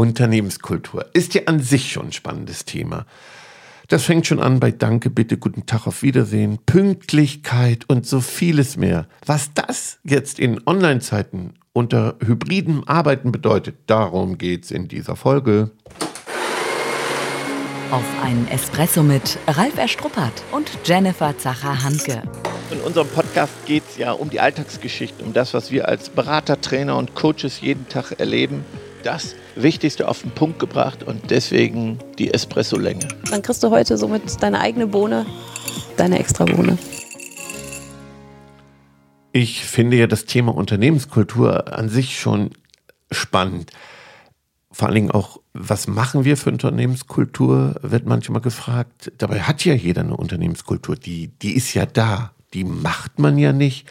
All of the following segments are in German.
Unternehmenskultur ist ja an sich schon ein spannendes Thema. Das fängt schon an bei Danke, bitte, guten Tag, auf Wiedersehen, Pünktlichkeit und so vieles mehr. Was das jetzt in Online-Zeiten unter hybridem Arbeiten bedeutet, darum geht's in dieser Folge. Auf einen Espresso mit Ralf Erstruppert und Jennifer Zacher-Hanke. In unserem Podcast geht es ja um die Alltagsgeschichte, um das, was wir als Berater, Trainer und Coaches jeden Tag erleben. Das Wichtigste auf den Punkt gebracht und deswegen die Espresso-Länge. Dann kriegst du heute somit deine eigene Bohne, deine extra Bohne. Ich finde ja das Thema Unternehmenskultur an sich schon spannend. Vor allen Dingen auch, was machen wir für Unternehmenskultur, wird manchmal gefragt. Dabei hat ja jeder eine Unternehmenskultur, die, die ist ja da. Die macht man ja nicht.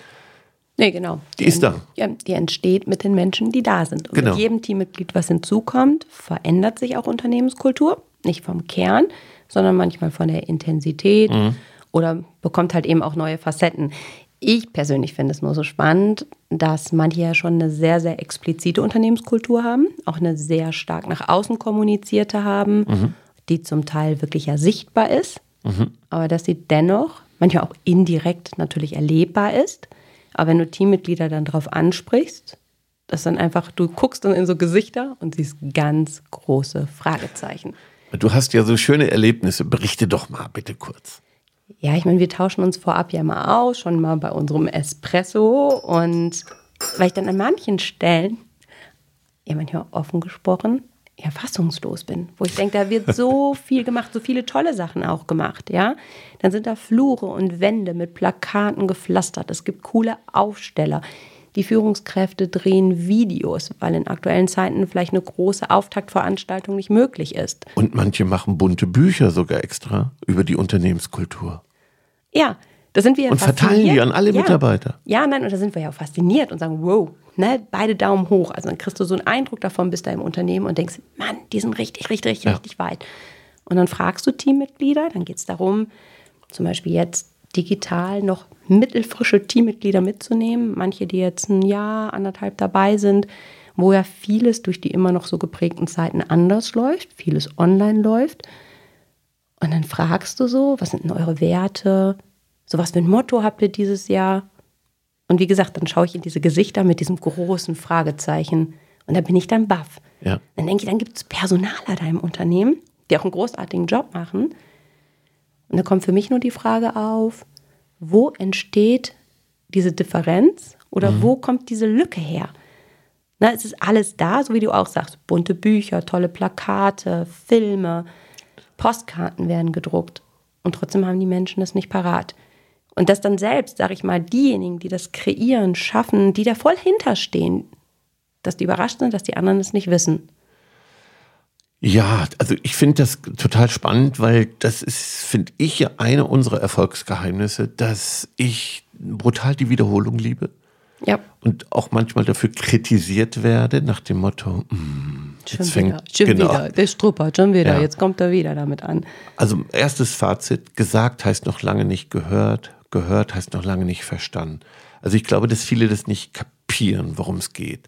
Nee, genau. Die, ist da. Ja, die entsteht mit den Menschen, die da sind. Und Genau. mit jedem Teammitglied, was hinzukommt, verändert sich auch Unternehmenskultur. Nicht vom Kern, sondern manchmal von der Intensität Mhm. oder bekommt halt eben auch neue Facetten. Ich persönlich finde es nur so spannend, dass manche ja schon eine sehr, sehr explizite Unternehmenskultur haben, auch eine sehr stark nach außen kommunizierte haben, Mhm. die zum Teil wirklich ja sichtbar ist, aber dass sie dennoch manchmal auch indirekt natürlich erlebbar ist. Aber wenn du Teammitglieder dann drauf ansprichst, dass dann einfach, du guckst dann in so Gesichter und siehst ganz große Fragezeichen. Du hast ja so schöne Erlebnisse. Berichte doch mal bitte kurz. Ja, ich meine, wir tauschen uns vorab ja mal aus, schon mal bei unserem Espresso. Und weil ich dann an manchen Stellen, ja manchmal offen gesprochen, ja fassungslos bin. Wo ich denke, da wird so viel gemacht, so viele tolle Sachen auch gemacht, ja. Dann sind da Flure und Wände mit Plakaten gepflastert. Es gibt coole Aufsteller. Die Führungskräfte drehen Videos, weil in aktuellen Zeiten vielleicht eine große Auftaktveranstaltung nicht möglich ist. Und manche machen bunte Bücher sogar extra über die Unternehmenskultur. Ja, da sind wir ja Und verteilen die an alle ja. Mitarbeiter. Ja, nein, und da sind wir ja auch fasziniert und sagen, wow, ne, beide Daumen hoch. Also dann kriegst du so einen Eindruck davon, bist da im Unternehmen und denkst, Mann, die sind richtig, richtig, richtig, Ja. richtig weit. Und dann fragst du Teammitglieder, dann geht es darum, zum Beispiel jetzt digital noch mittelfrische Teammitglieder mitzunehmen. Manche, die jetzt ein Jahr, anderthalb dabei sind, wo ja vieles durch die immer noch so geprägten Zeiten anders läuft, vieles online läuft. Und dann fragst du so, was sind denn eure Werte? So was für ein Motto habt ihr dieses Jahr? Und wie gesagt, dann schaue ich in diese Gesichter mit diesem großen Fragezeichen. Und da bin ich dann baff. Ja. Dann denke ich, dann gibt es Personaler da im Unternehmen, die auch einen großartigen Job machen. Und da kommt für mich nur die Frage auf, wo entsteht diese Differenz oder wo kommt diese Lücke her? Na, es ist alles da, so wie du auch sagst. Bunte Bücher, tolle Plakate, Filme, Postkarten werden gedruckt. Und trotzdem haben die Menschen das nicht parat. Und dass dann selbst, sag ich mal, diejenigen, die das kreieren, schaffen, die da voll hinterstehen, dass die überrascht sind, dass die anderen es nicht wissen. Ja, also ich finde das total spannend, weil das ist, finde ich, ja eine unserer Erfolgsgeheimnisse, dass ich brutal die Wiederholung liebe Ja, und auch manchmal dafür kritisiert werde nach dem Motto, mm, schon jetzt fängt wieder, schon genau. wieder, der struppert schon wieder, Ja. jetzt kommt er wieder damit an. Also erstes Fazit, gesagt heißt noch lange nicht gehört, gehört heißt noch lange nicht verstanden. Also ich glaube, dass viele das nicht kapieren, worum es geht.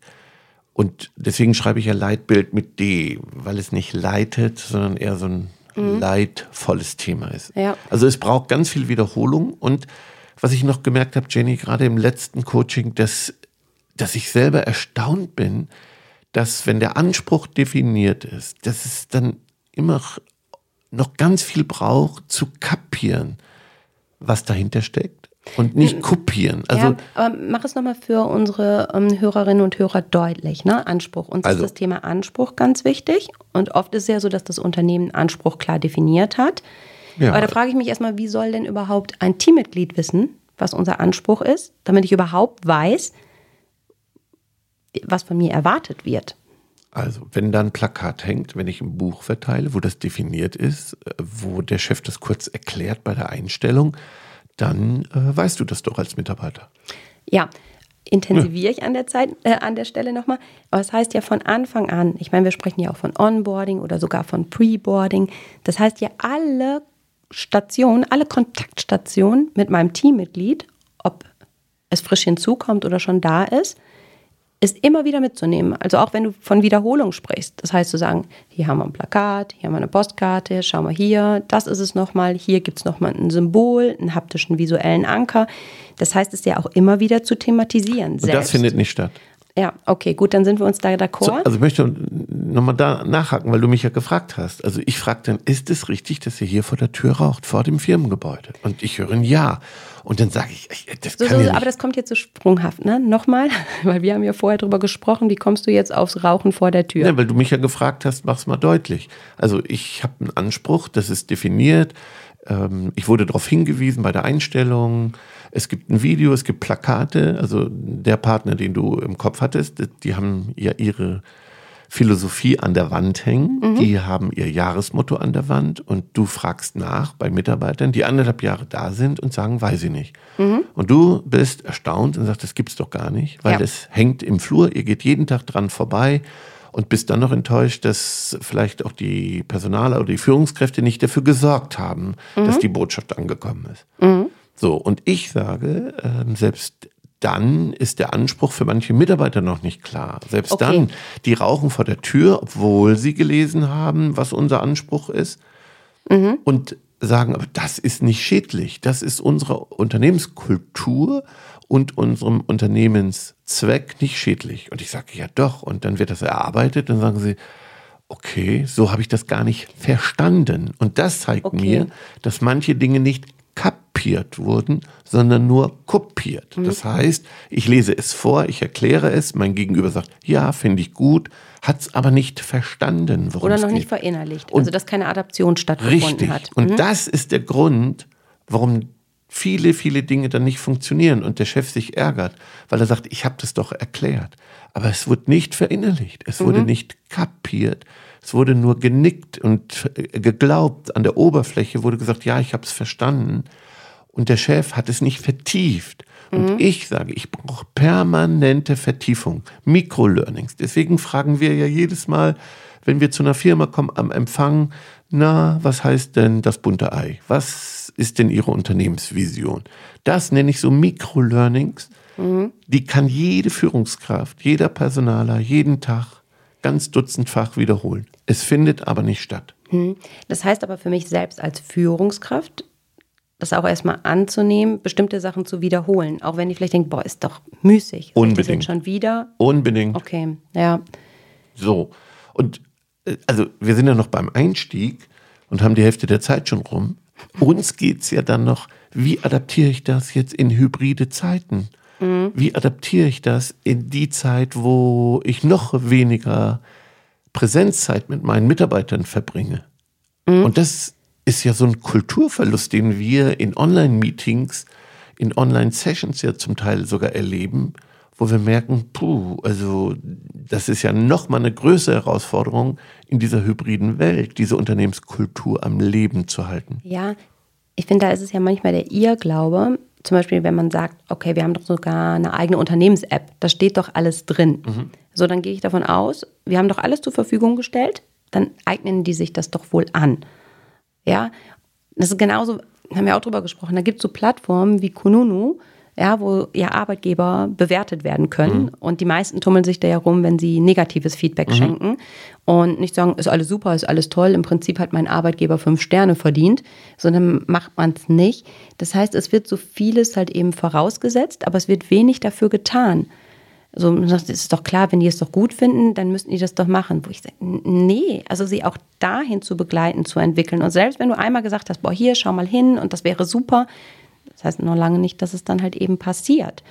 Und deswegen schreibe ich ja Leitbild mit D, weil es nicht leitet, sondern eher so ein leidvolles Thema ist. Ja. Also es braucht ganz viel Wiederholung und was ich noch gemerkt habe, Jenny, gerade im letzten Coaching, dass, dass ich selber erstaunt bin, dass wenn der Anspruch definiert ist, dass es dann immer noch ganz viel braucht zu kapieren, was dahinter steckt und nicht kopieren. Also ja, aber mach es nochmal für unsere ähm, Hörerinnen und Hörer deutlich, ne? Anspruch. Uns Also- ist das Thema Anspruch ganz wichtig. Und oft ist es ja so, dass das Unternehmen Anspruch klar definiert hat. Ja. Aber da frage ich mich erstmal, wie soll denn überhaupt ein Teammitglied wissen, was unser Anspruch ist, damit ich überhaupt weiß, was von mir erwartet wird. Also, wenn da ein Plakat hängt, wenn ich ein Buch verteile, wo das definiert ist, äh, wo der Chef das kurz erklärt bei der Einstellung, dann äh, weißt du das doch als Mitarbeiter. Ja, intensiviere ich an der Zeit, äh, an der Stelle nochmal. Aber es heißt ja von Anfang an, ich meine, wir sprechen ja auch von Onboarding oder sogar von Preboarding. Das heißt ja, alle Stationen, alle Kontaktstationen mit meinem Teammitglied, ob es frisch hinzukommt oder schon da ist, ist immer wieder mitzunehmen. Also auch wenn du von Wiederholung sprichst. Das heißt zu sagen, hier haben wir ein Plakat, hier haben wir eine Postkarte, schau mal hier, das ist es nochmal, hier gibt es nochmal ein Symbol, einen haptischen visuellen Anker. Das heißt es ja auch immer wieder zu thematisieren. Und das findet nicht statt. Ja, okay, gut, dann sind wir uns da d'accord. So, also ich möchte nochmal da nachhaken, weil du mich ja gefragt hast. Also ich frage dann, ist es richtig, dass ihr hier vor der Tür raucht, vor dem Firmengebäude? Und ich höre ein Ja. Und dann sage ich, das so, kann so, ja Aber das kommt jetzt so sprunghaft, ne? Nochmal, weil wir haben ja vorher drüber gesprochen, wie kommst du jetzt aufs Rauchen vor der Tür? Ja, weil du mich ja gefragt hast, mach's mal deutlich. Also ich habe einen Anspruch, das ist definiert. Ähm, ich wurde darauf hingewiesen bei der Einstellung. Es gibt ein Video, es gibt Plakate. Also der Partner, den du im Kopf hattest, die haben ja ihre Philosophie an der Wand hängen. Mhm. Die haben ihr Jahresmotto an der Wand und du fragst nach bei Mitarbeitern, die anderthalb Jahre da sind und sagen, weiß ich nicht. Mhm. Und du bist erstaunt und sagst, das gibt's doch gar nicht, weil ja. das hängt im Flur, ihr geht jeden Tag dran vorbei und bist dann noch enttäuscht, dass vielleicht auch die Personaler oder die Führungskräfte nicht dafür gesorgt haben, mhm. dass die Botschaft angekommen ist. Mhm. So, und ich sage, äh, selbst dann ist der Anspruch für manche Mitarbeiter noch nicht klar. Selbst okay. dann, die rauchen vor der Tür, obwohl sie gelesen haben, was unser Anspruch ist. Mhm. Und sagen, aber das ist nicht schädlich. Das ist unsere Unternehmenskultur und unserem Unternehmenszweck nicht schädlich. Und ich sage, ja doch. Und dann wird das erarbeitet. Dann sagen sie, okay, so habe ich das gar nicht verstanden. Und das zeigt okay. mir, dass manche Dinge nicht kapiert wurden, sondern nur kopiert. Mhm. Das heißt, ich lese es vor, ich erkläre es, mein Gegenüber sagt, ja, finde ich gut, hat es aber nicht verstanden, worum Oder noch geht. nicht verinnerlicht, also dass keine Adaption stattgefunden richtig. hat. Mhm. Und das ist der Grund, warum viele, viele Dinge dann nicht funktionieren und der Chef sich ärgert, weil er sagt, ich habe das doch erklärt. Aber es wurde nicht verinnerlicht, es wurde mhm. nicht kapiert. Es wurde nur genickt und äh, geglaubt. An der Oberfläche wurde gesagt, ja, ich habe es verstanden. Und der Chef hat es nicht vertieft. Und mhm. ich sage, ich brauche permanente Vertiefung, Mikrolearnings. Deswegen fragen wir ja jedes Mal, wenn wir zu einer Firma kommen am Empfang, na, was heißt denn das bunte Ei? Was ist denn Ihre Unternehmensvision? Das nenne ich so Mikrolearnings. Mhm. Die kann jede Führungskraft, jeder Personaler jeden Tag ganz dutzendfach wiederholen. Es findet aber nicht statt. Hm. Das heißt aber für mich selbst als Führungskraft, das auch erstmal anzunehmen, bestimmte Sachen zu wiederholen. Auch wenn ich vielleicht denke, boah, ist doch müßig. Unbedingt. schon wieder. Unbedingt. Okay, ja. So. Und äh, also wir sind ja noch beim Einstieg und haben die Hälfte der Zeit schon rum. Uns geht es ja dann noch, wie adaptiere ich das jetzt in hybride Zeiten? Mhm. Wie adaptiere ich das in die Zeit, wo ich noch weniger Präsenzzeit mit meinen Mitarbeitern verbringe? Mhm. Und das ist ja so ein Kulturverlust, den wir in Online-Meetings, in Online-Sessions ja zum Teil sogar erleben, wo wir merken, puh, also das ist ja noch mal eine größere Herausforderung in dieser hybriden Welt, diese Unternehmenskultur am Leben zu halten. Ja, ich finde, da ist es ja manchmal der Irrglaube, zum Beispiel, wenn man sagt, okay, wir haben doch sogar eine eigene Unternehmens-App, da steht doch alles drin. Mhm. So, dann gehe ich davon aus, wir haben doch alles zur Verfügung gestellt, dann eignen die sich das doch wohl an. Ja, das ist genauso, haben wir auch drüber gesprochen, da gibt es so Plattformen wie Kununu, ja, wo ja Arbeitgeber bewertet werden können. Mhm. Und die meisten tummeln sich da ja rum, wenn sie negatives Feedback mhm. schenken und nicht sagen, ist alles super, ist alles toll, im Prinzip hat mein Arbeitgeber fünf Sterne verdient, sondern macht man es nicht. Das heißt, es wird so vieles halt eben vorausgesetzt, aber es wird wenig dafür getan. So, das ist doch klar, wenn die es doch gut finden, dann müssten die das doch machen. Wo ich sage, nee, also sie auch dahin zu begleiten, zu entwickeln. Und selbst wenn du einmal gesagt hast, boah, hier, schau mal hin und das wäre super, das heißt noch lange nicht, dass es dann halt eben passiert.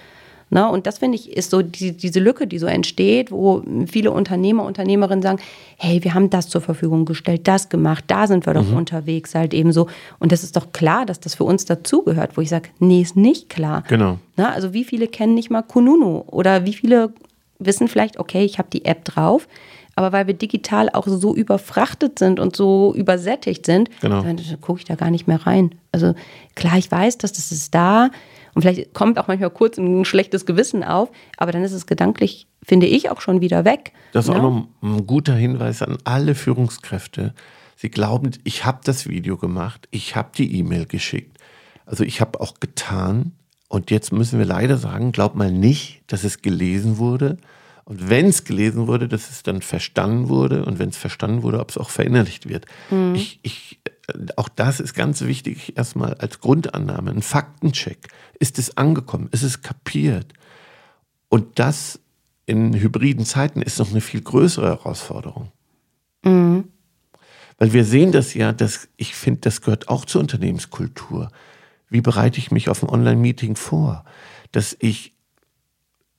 Ne? Und das finde ich ist so die, diese Lücke, die so entsteht, wo viele Unternehmer, Unternehmerinnen sagen, hey, wir haben das zur Verfügung gestellt, das gemacht, da sind wir doch mhm. unterwegs halt eben so. Und das ist doch klar, dass das für uns dazugehört, wo ich sage, nee, ist nicht klar. Genau. Ne? Also wie viele kennen nicht mal Kununu oder wie viele wissen vielleicht, okay, ich habe die App drauf, aber weil wir digital auch so überfrachtet sind und so übersättigt sind, genau. dann gucke ich da gar nicht mehr rein. Also klar, ich weiß, dass das ist da und vielleicht kommt auch manchmal kurz ein schlechtes Gewissen auf, aber dann ist es gedanklich, finde ich, auch schon wieder weg. Das ist ja? auch noch ein guter Hinweis an alle Führungskräfte. Sie glauben, ich habe das Video gemacht, ich habe die E-Mail geschickt. Also ich habe auch getan. Und jetzt müssen wir leider sagen, glaub mal nicht, dass es gelesen wurde, Und wenn es gelesen wurde, dass es dann verstanden wurde und wenn es verstanden wurde, ob es auch verinnerlicht wird. Mhm. Ich, ich, auch das ist ganz wichtig erstmal als Grundannahme, ein Faktencheck. Ist es angekommen? Ist es kapiert? Und das in hybriden Zeiten ist noch eine viel größere Herausforderung. Mhm. Weil wir sehen das ja, dass ich finde, das gehört auch zur Unternehmenskultur. Wie bereite ich mich auf ein Online-Meeting vor? Dass ich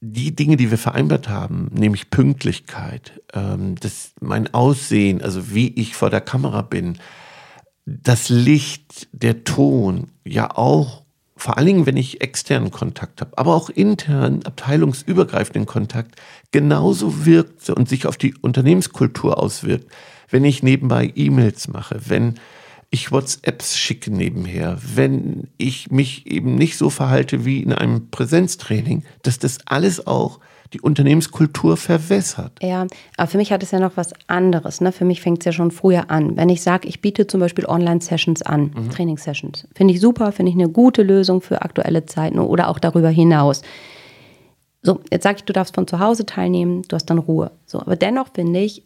die Dinge, die wir vereinbart haben, nämlich Pünktlichkeit, ähm, das, mein Aussehen, also wie ich vor der Kamera bin, das Licht, der Ton, ja auch, vor allen Dingen, wenn ich externen Kontakt habe, aber auch intern, abteilungsübergreifenden Kontakt, genauso wirkt und sich auf die Unternehmenskultur auswirkt, wenn ich nebenbei E-Mails mache, wenn ich WhatsApps schicke nebenher, wenn ich mich eben nicht so verhalte wie in einem Präsenztraining, dass das alles auch die Unternehmenskultur verwässert. Ja, aber für mich hat es ja noch was anderes. Ne? Für mich fängt es ja schon früher an. Wenn ich sage, ich biete zum Beispiel Online-Sessions an, mhm. Trainingssessions, finde ich super, finde ich eine gute Lösung für aktuelle Zeiten oder auch darüber hinaus. So, jetzt sage ich, du darfst von zu Hause teilnehmen, du hast dann Ruhe. So, aber dennoch finde ich,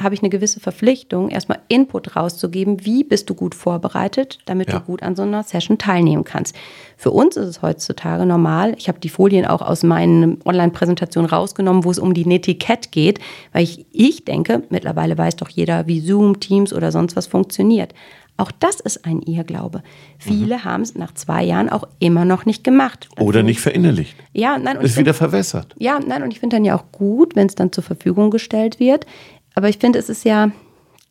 habe ich eine gewisse Verpflichtung, erstmal Input rauszugeben, wie bist du gut vorbereitet, damit ja. du gut an so einer Session teilnehmen kannst. Für uns ist es heutzutage normal, ich habe die Folien auch aus meinen Online-Präsentationen rausgenommen, wo es um die Netiquette geht, weil ich, ich denke, mittlerweile weiß doch jeder, wie Zoom, Teams oder sonst was funktioniert. Auch das ist ein Irrglaube. Viele mhm. haben es nach zwei Jahren auch immer noch nicht gemacht. Dann Oder nicht verinnerlicht. Ja, nein. Und ist wieder verwässert. Ja, nein, und ich finde dann ja auch gut, wenn es dann zur Verfügung gestellt wird. Aber ich finde, es ist ja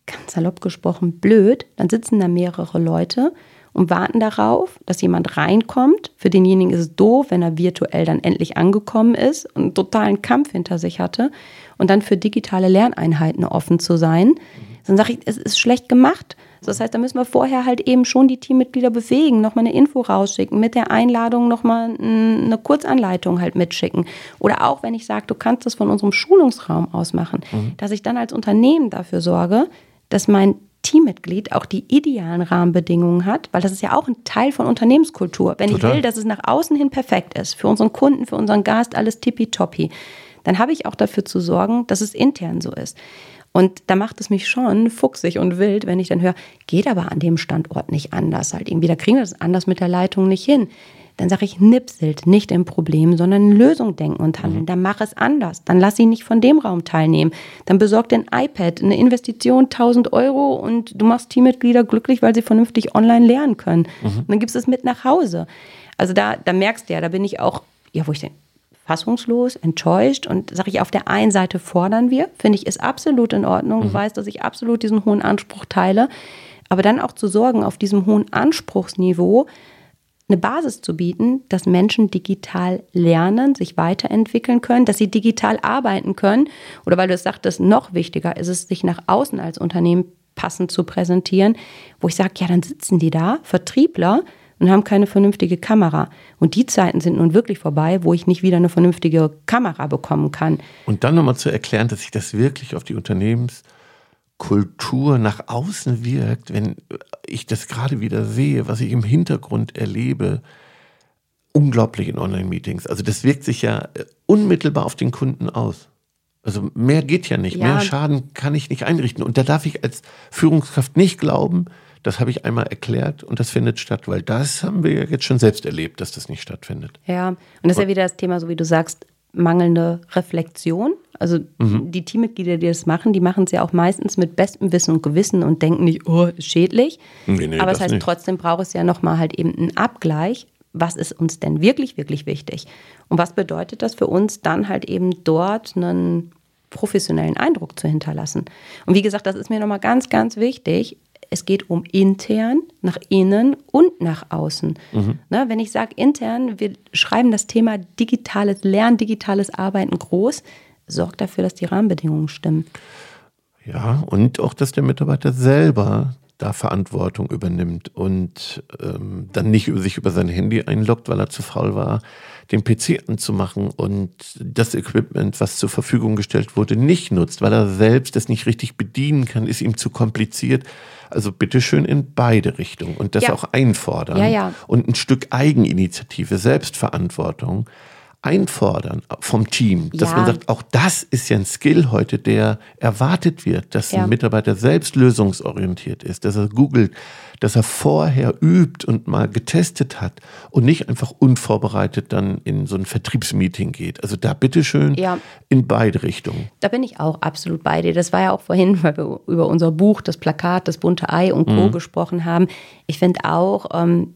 ganz salopp gesprochen blöd. Dann sitzen da mehrere Leute und warten darauf, dass jemand reinkommt. Für denjenigen ist es doof, wenn er virtuell dann endlich angekommen ist und einen totalen Kampf hinter sich hatte. Und dann für digitale Lerneinheiten offen zu sein. Dann sage ich, es ist schlecht gemacht. Das heißt, da müssen wir vorher halt eben schon die Teammitglieder bewegen, nochmal eine Info rausschicken, mit der Einladung nochmal eine Kurzanleitung halt mitschicken. Oder auch, wenn ich sage, du kannst das von unserem Schulungsraum aus machen, mhm. dass ich dann als Unternehmen dafür sorge, dass mein Teammitglied auch die idealen Rahmenbedingungen hat, weil das ist ja auch ein Teil von Unternehmenskultur. Wenn Total. ich will, dass es nach außen hin perfekt ist, für unseren Kunden, für unseren Gast, alles tippitoppi, dann habe ich auch dafür zu sorgen, dass es intern so ist. Und da macht es mich schon fuchsig und wild, wenn ich dann höre, geht aber an dem Standort nicht anders. Halt irgendwie, da kriegen wir das anders mit der Leitung nicht hin. Dann sage ich, nipselt nicht im Problem, sondern in Lösung denken und handeln. Mhm. Dann mach es anders. Dann lass ihn nicht von dem Raum teilnehmen. Dann besorg ein iPad, eine Investition 1000 Euro und du machst Teammitglieder glücklich, weil sie vernünftig online lernen können. Mhm. dann gibst du es mit nach Hause. Also da, da merkst du ja, da bin ich auch, ja, wo ich denke, fassungslos, enttäuscht und sage ich, auf der einen Seite fordern wir, finde ich, ist absolut in Ordnung. Du mhm. weißt, dass ich absolut diesen hohen Anspruch teile. Aber dann auch zu sorgen, auf diesem hohen Anspruchsniveau eine Basis zu bieten, dass Menschen digital lernen, sich weiterentwickeln können, dass sie digital arbeiten können. Oder weil du es sagtest, noch wichtiger ist es, sich nach außen als Unternehmen passend zu präsentieren, wo ich sage, ja, dann sitzen die da, Vertriebler, und haben keine vernünftige Kamera. Und die Zeiten sind nun wirklich vorbei, wo ich nicht wieder eine vernünftige Kamera bekommen kann. Und dann nochmal zu erklären, dass sich das wirklich auf die Unternehmenskultur nach außen wirkt, wenn ich das gerade wieder sehe, was ich im Hintergrund erlebe, unglaublich in Online-Meetings. Also das wirkt sich ja äh, unmittelbar auf den Kunden aus. Also mehr geht ja nicht, ja. mehr Schaden kann ich nicht einrichten. Und da darf ich als Führungskraft nicht glauben, das habe ich einmal erklärt und das findet statt, weil das haben wir ja jetzt schon selbst erlebt, dass das nicht stattfindet. Ja, und das ist ja wieder das Thema, so wie du sagst, mangelnde Reflexion. Also mhm. die Teammitglieder, die das machen, die machen es ja auch meistens mit bestem Wissen und Gewissen und denken nicht, oh, ist schädlich. Nee, nee, Aber das, heißt, nicht. trotzdem braucht es ja nochmal halt eben einen Abgleich. Was ist uns denn wirklich, wirklich wichtig? Und was bedeutet das für uns, dann halt eben dort einen professionellen Eindruck zu hinterlassen? Und wie gesagt, das ist mir nochmal ganz, ganz wichtig es geht um intern, nach innen und nach außen. Mhm. Ne, wenn ich sage intern, wir schreiben das Thema digitales Lernen, digitales Arbeiten groß, sorgt dafür, dass die Rahmenbedingungen stimmen. Ja, und auch, dass der Mitarbeiter selber da Verantwortung übernimmt und ähm, dann nicht sich über sein Handy einloggt, weil er zu faul war, den PC anzumachen und das Equipment, was zur Verfügung gestellt wurde, nicht nutzt, weil er selbst das nicht richtig bedienen kann, ist ihm zu kompliziert. Also bitteschön in beide Richtungen und das ja. auch einfordern ja, ja. und ein Stück Eigeninitiative, Selbstverantwortung einfordern vom Team, dass Ja. man sagt, auch das ist ja ein Skill heute, der erwartet wird, dass Ja. ein Mitarbeiter selbst lösungsorientiert ist, dass er googelt, dass er vorher übt und mal getestet hat und nicht einfach unvorbereitet dann in so ein Vertriebsmeeting geht. Also da bitteschön Ja. in beide Richtungen. Da bin ich auch absolut bei dir. Das war ja auch vorhin, weil wir über unser Buch, das Plakat, das bunte Ei und Co. gesprochen haben. Ich finde auch, ähm,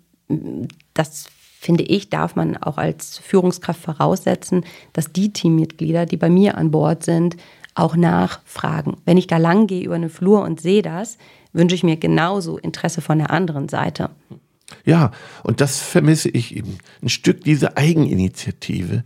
das finde ich, darf man auch als Führungskraft voraussetzen, dass die Teammitglieder, die bei mir an Bord sind, auch nachfragen. Wenn ich da lang gehe über eine Flur und sehe das, wünsche ich mir genauso Interesse von der anderen Seite. Ja, und das vermisse ich eben. Ein Stück diese Eigeninitiative,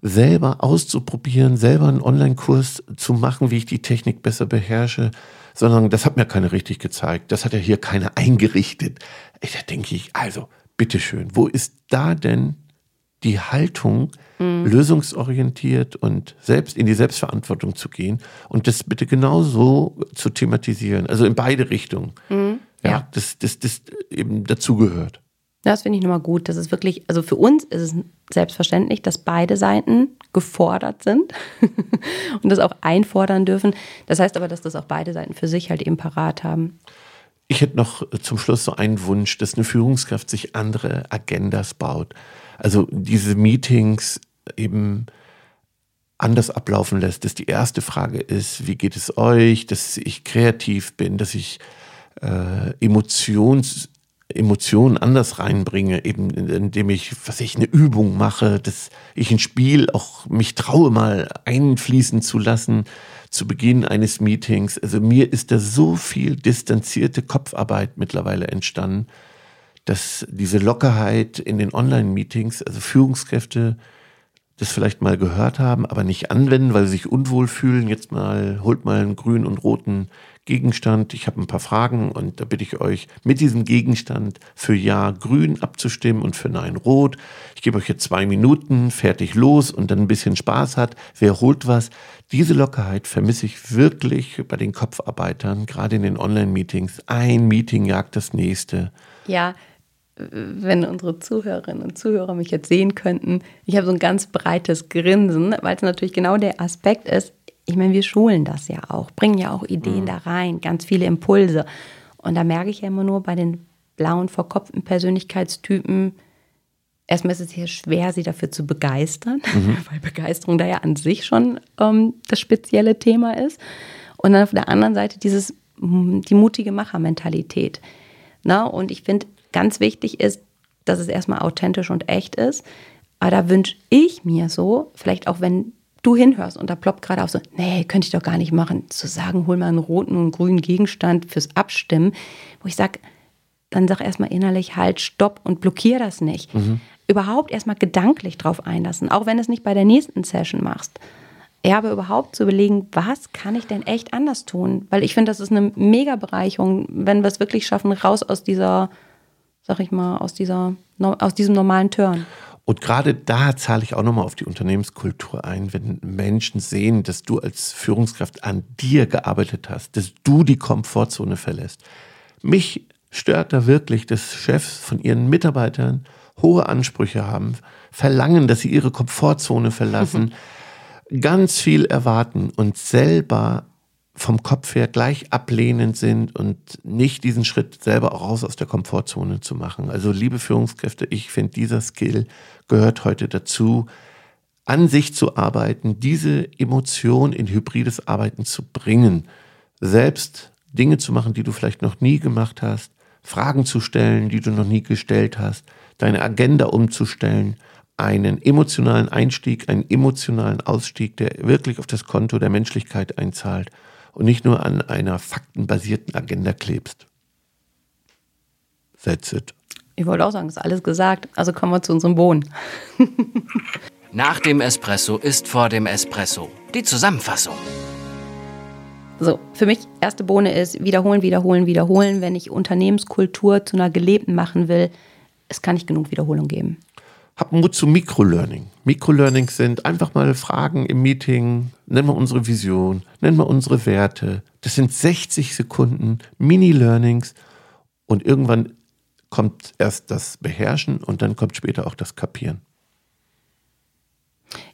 selber auszuprobieren, selber einen Online-Kurs zu machen, wie ich die Technik besser beherrsche, sondern das hat mir keiner richtig gezeigt. Das hat ja hier keiner eingerichtet. Da denke ich, also, bitteschön, wo ist da denn die Haltung, lösungsorientiert und selbst in die Selbstverantwortung zu gehen und das bitte genauso zu thematisieren, also in beide Richtungen. Ja, Ja. das, das, das eben dazugehört. Das finde ich nochmal gut. Das ist wirklich, also für uns ist es selbstverständlich, dass beide Seiten gefordert sind und das auch einfordern dürfen. Das heißt aber, dass das auch beide Seiten für sich halt eben parat haben. Ich hätte noch zum Schluss so einen Wunsch, dass eine Führungskraft sich andere Agendas baut. Also diese Meetings eben anders ablaufen lässt, dass die erste Frage ist, wie geht es euch, dass ich kreativ bin, dass ich äh, Emotions, Emotionen anders reinbringe, eben indem ich, was ich, eine Übung mache, dass ich ein Spiel auch mich traue, mal einfließen zu lassen zu Beginn eines Meetings. Also mir ist da so viel distanzierte Kopfarbeit mittlerweile entstanden, dass diese Lockerheit in den Online-Meetings, also Führungskräfte, das vielleicht mal gehört haben, aber nicht anwenden, weil sie sich unwohl fühlen. Jetzt mal, holt mal einen grünen und roten Gegenstand. Ich habe ein paar Fragen und da bitte ich euch, mit diesem Gegenstand für Ja grün abzustimmen und für Nein rot. Ich gebe euch jetzt zwei Minuten, fertig los und dann ein bisschen Spaß hat. Wer holt was? Diese Lockerheit vermisse ich wirklich bei den Kopfarbeitern, gerade in den Online-Meetings. Ein Meeting jagt das nächste. Ja, wenn unsere Zuhörerinnen und Zuhörer mich jetzt sehen könnten, ich habe so ein ganz breites Grinsen, weil es natürlich genau der Aspekt ist. Ich meine, wir schulen das ja auch, bringen ja auch Ideen da rein, ganz viele Impulse. Und da merke ich ja immer nur bei den blauen, verkopften Persönlichkeitstypen, erstmal ist es hier schwer, sie dafür zu begeistern, weil Begeisterung da ja an sich schon ähm, das spezielle Thema ist. Und dann auf der anderen Seite dieses, mm, die mutige Machermentalität. Na, und ich finde, ganz wichtig ist, dass es erstmal authentisch und echt ist. Aber da wünsche ich mir so, vielleicht auch wenn du hinhörst und da ploppt gerade auf so, nee, könnte ich doch gar nicht machen, zu sagen, hol mal einen roten und grünen Gegenstand fürs Abstimmen, wo ich sage, dann sag erstmal innerlich halt, stopp und blockier das nicht. Überhaupt erstmal gedanklich drauf einlassen, auch wenn du es nicht bei der nächsten Session machst. Ja, aber überhaupt zu überlegen, was kann ich denn echt anders tun? Weil ich finde, das ist eine mega Bereicherung, wenn wir es wirklich schaffen, raus aus dieser, sag ich mal, aus dieser, aus diesem normalen Turn. Und gerade da zahle ich auch nochmal auf die Unternehmenskultur ein, wenn Menschen sehen, dass du als Führungskraft an dir gearbeitet hast, dass du die Komfortzone verlässt. Mich stört da wirklich, dass Chefs von ihren Mitarbeitern hohe Ansprüche haben, verlangen, dass sie ihre Komfortzone verlassen, ganz viel erwarten und selber vom Kopf her gleich ablehnend sind und nicht diesen Schritt selber auch raus aus der Komfortzone zu machen. Also liebe Führungskräfte, ich finde, dieser Skill gehört heute dazu, an sich zu arbeiten, diese Emotion in hybrides Arbeiten zu bringen, selbst Dinge zu machen, die du vielleicht noch nie gemacht hast, Fragen zu stellen, die du noch nie gestellt hast, deine Agenda umzustellen, einen emotionalen Einstieg, einen emotionalen Ausstieg, der wirklich auf das Konto der Menschlichkeit einzahlt und nicht nur an einer faktenbasierten Agenda klebst. That's it. Ich wollte auch sagen, ist alles gesagt. Also kommen wir zu unserem Bohnen. Nach dem Espresso ist vor dem Espresso. Die Zusammenfassung. So, für mich erste Bohne ist wiederholen, wiederholen, wiederholen. Wenn ich Unternehmenskultur zu einer gelebten machen will, es kann nicht genug Wiederholung geben. Hab Mut zu Mikrolearning. Mikrolearnings sind einfach mal Fragen im Meeting, nennen wir unsere Vision, nennen wir unsere Werte. Das sind 60 Sekunden Mini-Learnings und irgendwann kommt erst das Beherrschen und dann kommt später auch das Kapieren.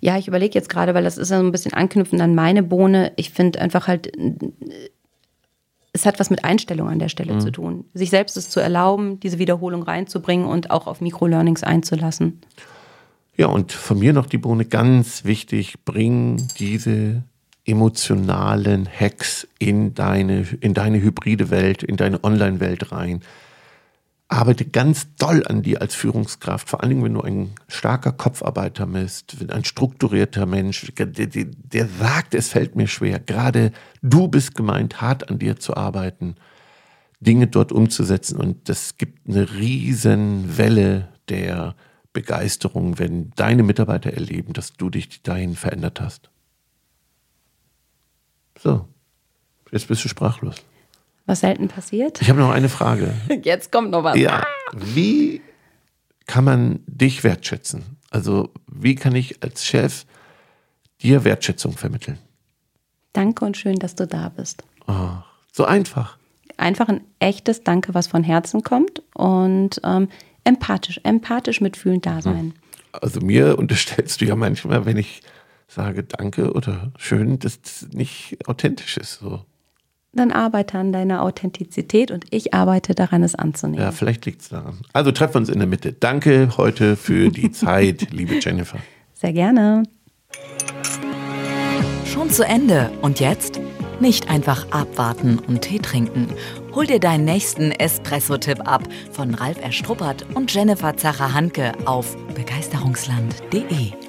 Ja, ich überlege jetzt gerade, weil das ist ja so ein bisschen anknüpfend an meine Bohne. Ich finde einfach halt, es hat was mit Einstellung an der Stelle mhm. zu tun. Sich selbst es zu erlauben, diese Wiederholung reinzubringen und auch auf Mikrolearnings einzulassen. Ja, und von mir noch die Bohne ganz wichtig, bring diese emotionalen Hacks in deine, in deine hybride Welt, in deine Online-Welt rein arbeite ganz doll an dir als Führungskraft, vor allen Dingen, wenn du ein starker Kopfarbeiter bist, ein strukturierter Mensch, der, der, sagt, es fällt mir schwer. Gerade du bist gemeint, hart an dir zu arbeiten, Dinge dort umzusetzen und das gibt eine riesen Welle der Begeisterung, wenn deine Mitarbeiter erleben, dass du dich dahin verändert hast. So, jetzt bist du sprachlos. Was selten passiert. Ich habe noch eine Frage. Jetzt kommt noch was. Ja. Wie kann man dich wertschätzen? Also, wie kann ich als Chef dir Wertschätzung vermitteln? Danke und schön, dass du da bist. Oh, so einfach. Einfach ein echtes Danke, was von Herzen kommt und ähm, empathisch, empathisch mitfühlend da sein. Also mir unterstellst du ja manchmal, wenn ich sage Danke oder schön, dass das nicht authentisch ist. So dann arbeite an deiner Authentizität und ich arbeite daran, es anzunehmen. Ja, vielleicht liegt es daran. Also treffen wir uns in der Mitte. Danke heute für die Zeit, liebe Jennifer. Sehr gerne. Schon zu Ende. Und jetzt? Nicht einfach abwarten und Tee trinken. Hol dir deinen nächsten Espresso-Tipp ab von Ralf Erstruppert und Jennifer Zacher-Hanke auf begeisterungsland.de.